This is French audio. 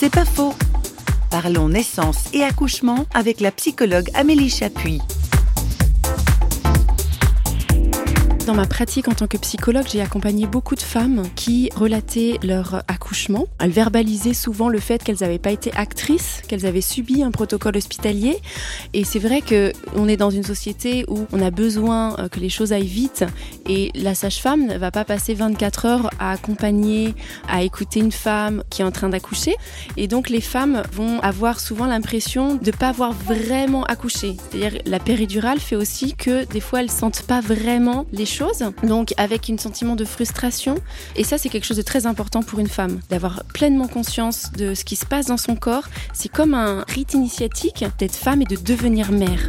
C'est pas faux. Parlons naissance et accouchement avec la psychologue Amélie Chapuis. Dans ma pratique en tant que psychologue, j'ai accompagné beaucoup de femmes qui relataient leur accouchement. Elles verbalisaient souvent le fait qu'elles n'avaient pas été actrices, qu'elles avaient subi un protocole hospitalier. Et c'est vrai que on est dans une société où on a besoin euh, que les choses aillent vite et la sage-femme ne va pas passer 24 heures à accompagner, à écouter une femme qui est en train d'accoucher. Et donc les femmes vont avoir souvent l'impression de ne pas avoir vraiment accouché. C'est-à-dire la péridurale fait aussi que des fois elles sentent pas vraiment les choses donc avec un sentiment de frustration. Et ça, c'est quelque chose de très important pour une femme, d'avoir pleinement conscience de ce qui se passe dans son corps. C'est comme un rite initiatique d'être femme et de devenir mère.